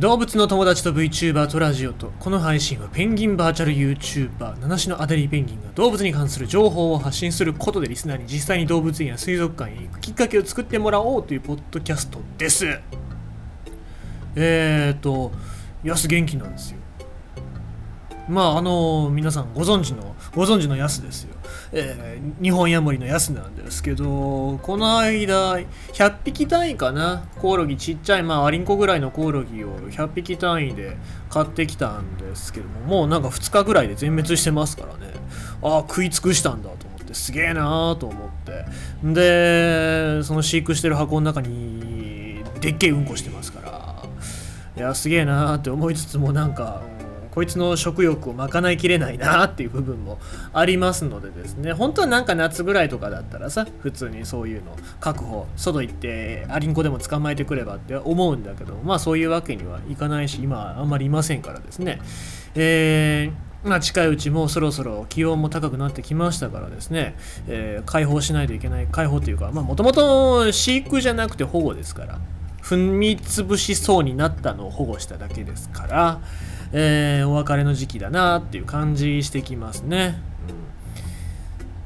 動物の友達と VTuber とラジオとこの配信はペンギンバーチャル YouTuber 七種のアデリーペンギンが動物に関する情報を発信することでリスナーに実際に動物園や水族館へ行くきっかけを作ってもらおうというポッドキャストです。えーと安元気なんですよ。まああの皆さんご存知のご存知の安ですよ。えー、日本ヤモリのやすなんですけど、この間、100匹単位かな、コオロギちっちゃい、まあ、アリンコぐらいのコオロギを100匹単位で買ってきたんですけども、もうなんか2日ぐらいで全滅してますからね、ああ、食い尽くしたんだと思って、すげえなーと思って、で、その飼育してる箱の中に、でっけえうんこしてますから、いや、すげえなーって思いつつも、なんか、こいつの食欲を賄いきれないなっていう部分もありますのでですね。本当はなんか夏ぐらいとかだったらさ普通にそういうの確保外行ってアリンコでも捕まえてくればって思うんだけどまあそういうわけにはいかないし今あんまりいませんからですね。えーまあ、近いうちもそろそろ気温も高くなってきましたからですね、えー、解放しないといけない解放というかもともと飼育じゃなくて保護ですから踏み潰しそうになったのを保護しただけですから、えー、お別れの時期だなっていう感じしてきますね。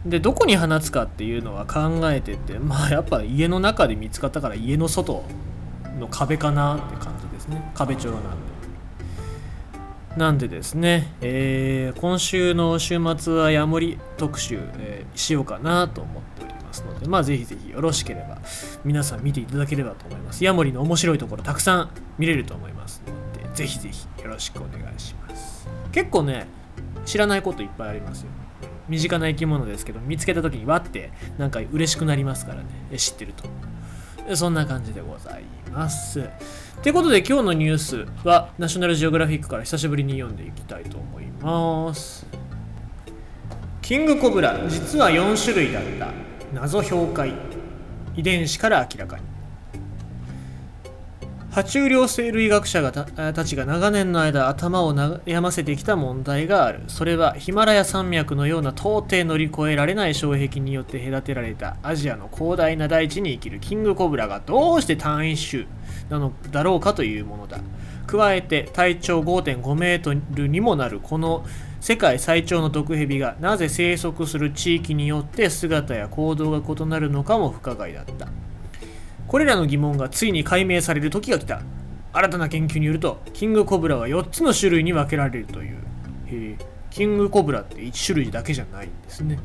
うん、でどこに放つかっていうのは考えててまあやっぱ家の中で見つかったから家の外の壁かなって感じですね壁長なんで。なんでですね、えー、今週の週末はヤモリ特集、えー、しようかなと思っておりますので、まあぜひぜひよろしければ皆さん見ていただければと思います。ヤモリの面白いところたくさん見れると思いますぜひぜひよろしくお願いします。結構ね知らないこといっぱいありますよ。身近な生き物ですけど見つけた時にわってなんか嬉しくなりますからね。知ってると。そんな感じでございます。ということで今日のニュースはナショナルジオグラフィックから久しぶりに読んでいきたいと思います。キングコブラ実は4種類だった。謎評解遺伝子から明らかに。爬虫類生類学者がたちが長年の間頭を悩ませてきた問題がある。それはヒマラヤ山脈のような到底乗り越えられない障壁によって隔てられたアジアの広大な大地に生きるキングコブラがどうして単一種なのだろうかというものだ。加えて体長5.5メートルにもなるこの世界最長の毒蛇がなぜ生息する地域によって姿や行動が異なるのかも不可解だった。これらの疑問がついに解明される時が来た。新たな研究によるとキングコブラは4つの種類に分けられるという。へキングコブラって1種類だけじゃないんですね。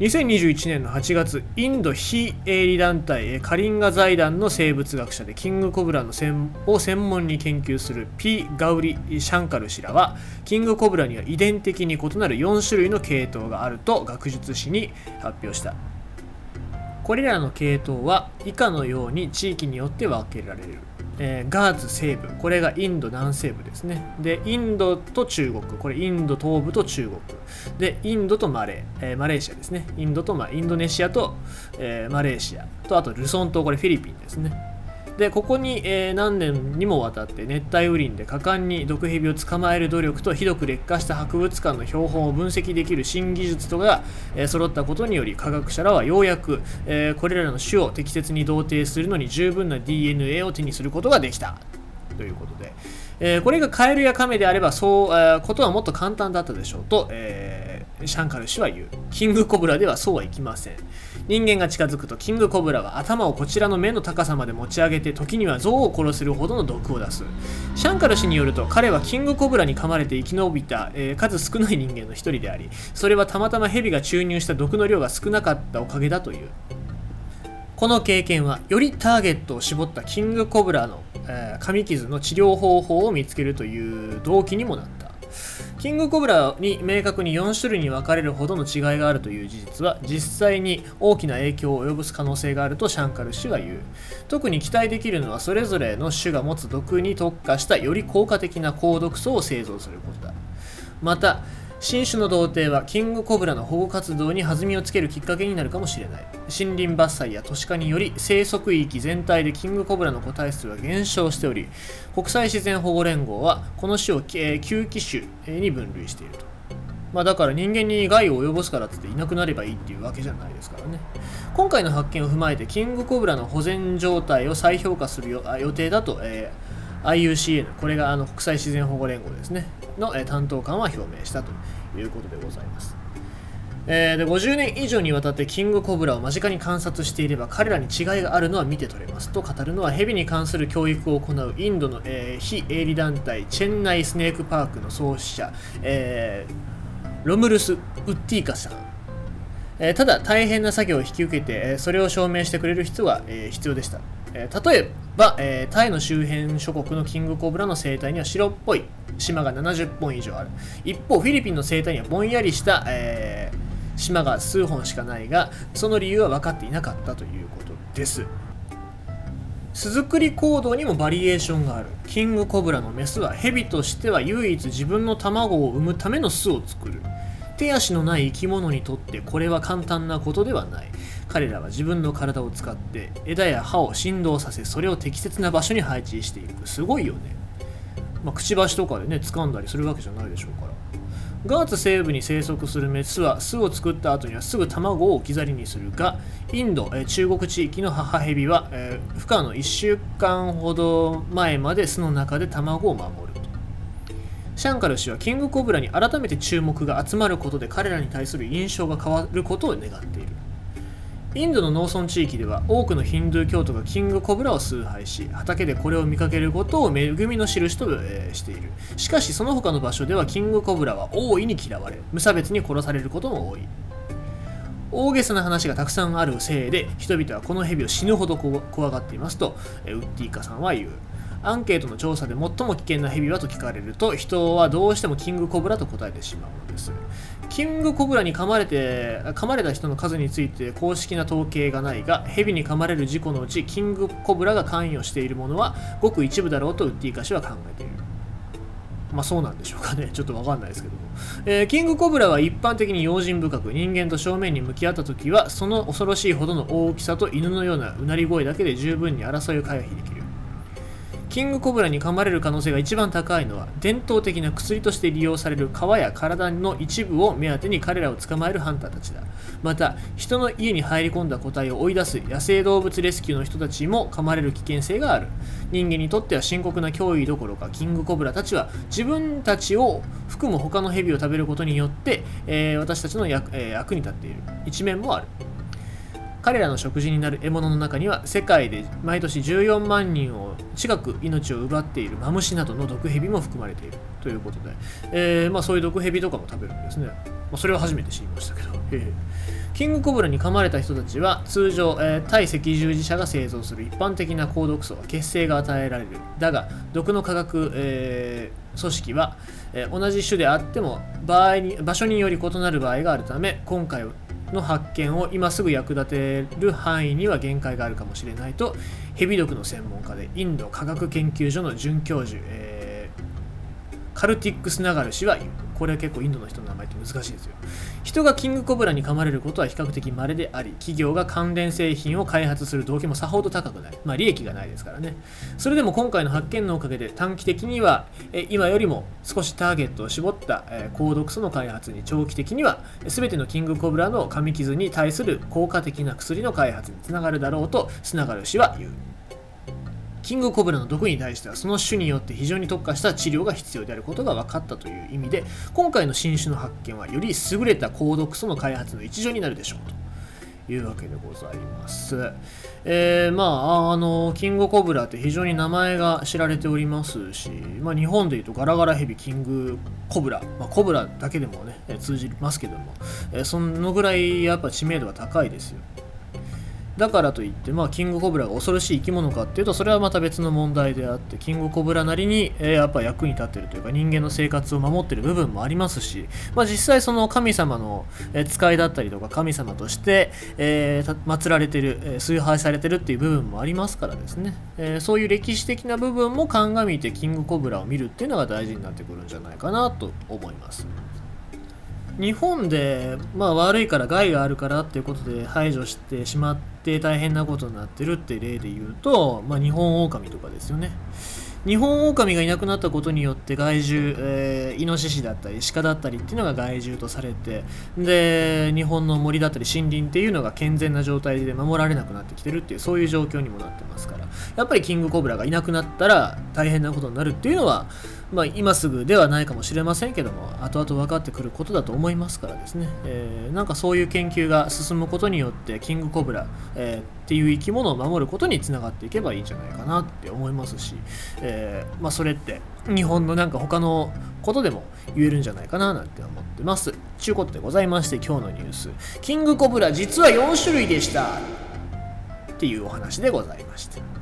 2021年の8月インド非営利団体カリンガ財団の生物学者でキングコブラの専を専門に研究するピ・ガウリ・シャンカル氏らはキングコブラには遺伝的に異なる4種類の系統があると学術誌に発表した。これらの系統は以下のように地域によって分けられる、えー、ガーズ西部。これがインド南西部ですね。でインドと中国。これインド東部と中国。でインドとマレー、えー、マレーシアですね。インドと、まあ、インドネシアと、えー、マレーシア。とあとルソン島。これフィリピンですね。でここに、えー、何年にもわたって熱帯雨林で果敢に毒蛇を捕まえる努力とひどく劣化した博物館の標本を分析できる新技術とかが、えー、揃ったことにより科学者らはようやく、えー、これらの種を適切に同定するのに十分な DNA を手にすることができた。ということで、え、これがカエルやカメであればそう、えー、ことはもっと簡単だったでしょうと、え、シャンカル氏は言う。キングコブラではそうはいきません。人間が近づくとキングコブラは頭をこちらの目の高さまで持ち上げて時には象を殺せるほどの毒を出す。シャンカル氏によると彼はキングコブラに噛まれて生き延びた、えー、数少ない人間の一人でありそれはたまたま蛇が注入した毒の量が少なかったおかげだという。この経験はよりターゲットを絞ったキングコブラの、えー、噛み傷の治療方法を見つけるという動機にもなった。キングコブラに明確に4種類に分かれるほどの違いがあるという事実は実際に大きな影響を及ぼす可能性があるとシャンカル氏は言う。特に期待できるのはそれぞれの種が持つ毒に特化したより効果的な高毒素を製造することだ。また新種の童貞はキングコブラの保護活動に弾みをつけるきっかけになるかもしれない。森林伐採や都市化により生息域全体でキングコブラの個体数は減少しており国際自然保護連合はこの種を9機種に分類していると。まあ、だから人間に害を及ぼすからっていなくなればいいっていうわけじゃないですからね。今回の発見を踏まえてキングコブラの保全状態を再評価する予定だと、えー IUCN これがあの国際自然保護連合ですね。の、担当官は表明したということでございます。えー、で50年以上にわたってキングコブラを間近に観察していれば彼らに違いがあるのは見て取れます。と語るのはヘビに関する教育を行うインドの、えー、非営利団体チェンナイスネークパークの創始者、えー、ロムルス・ウッティーカさん。えただ大変な作業を引き受けて、えそれを証明してくれる人が、え必要でした、え例えば、えタイの周辺諸国のキングコブラの生態には白っぽい島が70本以上ある。一方フィリピンの生態にはぼんやりした、えー島が数本しかないがその理由は分かっていなかったということです。巣作り行動にもバリエーションがある。キングコブラのメスはヘビとしては唯一自分の卵を産むための巣を作る。手足のない生き物にとってこれは簡単なことではない。彼らは自分の体を使って枝や葉を振動させそれを適切な場所に配置していく。すごいよね、まあ、くちばしとかでね掴んだりするわけじゃないでしょうから。ガーツ西部に生息するメスは巣を作った後にはすぐ卵を置き去りにする。がインド、え中国地域の母ヘビは、えー、孵化の1週間ほど前まで巣の中で卵を守ると。シャンカル氏はキングコブラに改めて注目が集まることで彼らに対する印象が変わることを願っている。インドの農村地域では多くのヒンドゥー教徒がキングコブラを崇拝し畑でこれを見かけることを恵みの印と、えー、している。しかしその他の場所ではキングコブラは大いに嫌われ無差別に殺されることも多い。大げさな話がたくさんあるせいで人々はこの蛇を死ぬほど怖がっていますと、えー、ウッディーカさんは言う。アンケートの調査で最も危険なヘビはと聞かれると人はどうしてもキングコブラと答えてしまうのですキングコブラに噛まれて噛まれた人の数について公式な統計がないがヘビに噛まれる事故のうちキングコブラが関与しているものはごく一部だろうとウッディカ氏は考えているまあそうなんでしょうかね。ちょっとわかんないですけども。えー、キングコブラは一般的に用心深く人間と正面に向き合った時はその恐ろしいほどの大きさと犬のようなうなり声だけで十分に争いを回避できる。キングコブラに噛まれる可能性が一番高いのは伝統的な薬として利用される皮や体の一部を目当てに彼らを捕まえるハンターたちだ。また人の家に入り込んだ個体を追い出す野生動物レスキューの人たちも噛まれる危険性がある。人間にとっては深刻な脅威どころかキングコブラたちは自分たちを含む他のヘビを食べることによって、えー、私たちの役,、えー、役に立っている。一面もある。彼らの食事になる獲物の中には世界で毎年14万人を近く命を奪っているマムシなどの毒蛇も含まれているということで、えー、まあ、そういう毒蛇とかも食べるんですね、まあ、それは初めて知りましたけど、えー、キングコブラに噛まれた人たちは通常、えー、対赤十字社が製造する一般的な高毒素は血清が与えられる。だが毒の化学、え組織は、え同じ種であっても場合に場所により異なる場合があるため今回はの発見を今すぐ役立てる範囲には限界があるかもしれないとヘビ毒の専門家でインド科学研究所の准教授、えー、カルティックス・ナガル氏は言う。これは結構インドの人の名前って難しいですよ。人がキングコブラに噛まれることは比較的稀であり企業が関連製品を開発する動機もさほど高くない。まあ利益がないですからね。それでも今回の発見のおかげで短期的にはえ今よりも少しターゲットを絞った高毒素の開発に長期的には全てのキングコブラの噛み傷に対する効果的な薬の開発につながるだろうとスナガル氏は言う。キングコブラの毒に対してはその種によって非常に特化した治療が必要であることが分かったという意味で今回の新種の発見はより優れた高毒素の開発の一助になるでしょうというわけでございます。えー、まあ、あの、キングコブラって非常に名前が知られておりますし、まあ、日本でいうとガラガラヘビ、キングコブラ、まあ、コブラだけでもね、通じますけども、えー、そのぐらいやっぱ知名度は高いですよ。だからといって、まあ、キングコブラが恐ろしい生き物かっていうとそれはまた別の問題であってキングコブラなりに、えー、やっぱ役に立ってるというか人間の生活を守ってる部分もありますし、まあ、実際その神様の、え使いだったりとか神様として、えー、祀られてる、えー、崇拝されてるっていう部分もありますからですね、えー、そういう歴史的な部分も鑑みてキングコブラを見るっていうのが大事になってくるんじゃないかなと思います。日本で、まあ、悪いから害があるからっていうことで排除してしまって大変なことになってるって例で言うと、まあ、日本狼とかですよね。日本オオカミがいなくなったことによって害獣、えー、イノシシだったり鹿だったりっていうのが害獣とされてで日本の森だったり森林っていうのが健全な状態で守られなくなってきてるっていうそういう状況にもなってますから。やっぱりキングコブラがいなくなったら大変なことになるっていうのはまあ、今すぐではないかもしれませんけども後々分かってくることだと思いますからですね、えー、なんかそういう研究が進むことによってキングコブラ、えー、っていう生き物を守ることにつながっていけばいいんじゃないかなって思いますし、えー、まあ、それって日本のなんか他のことでも言えるんじゃないかななんて思ってます。ちゅうことでございまして今日のニュースキングコブラ実は4種類でしたっていうお話でございました。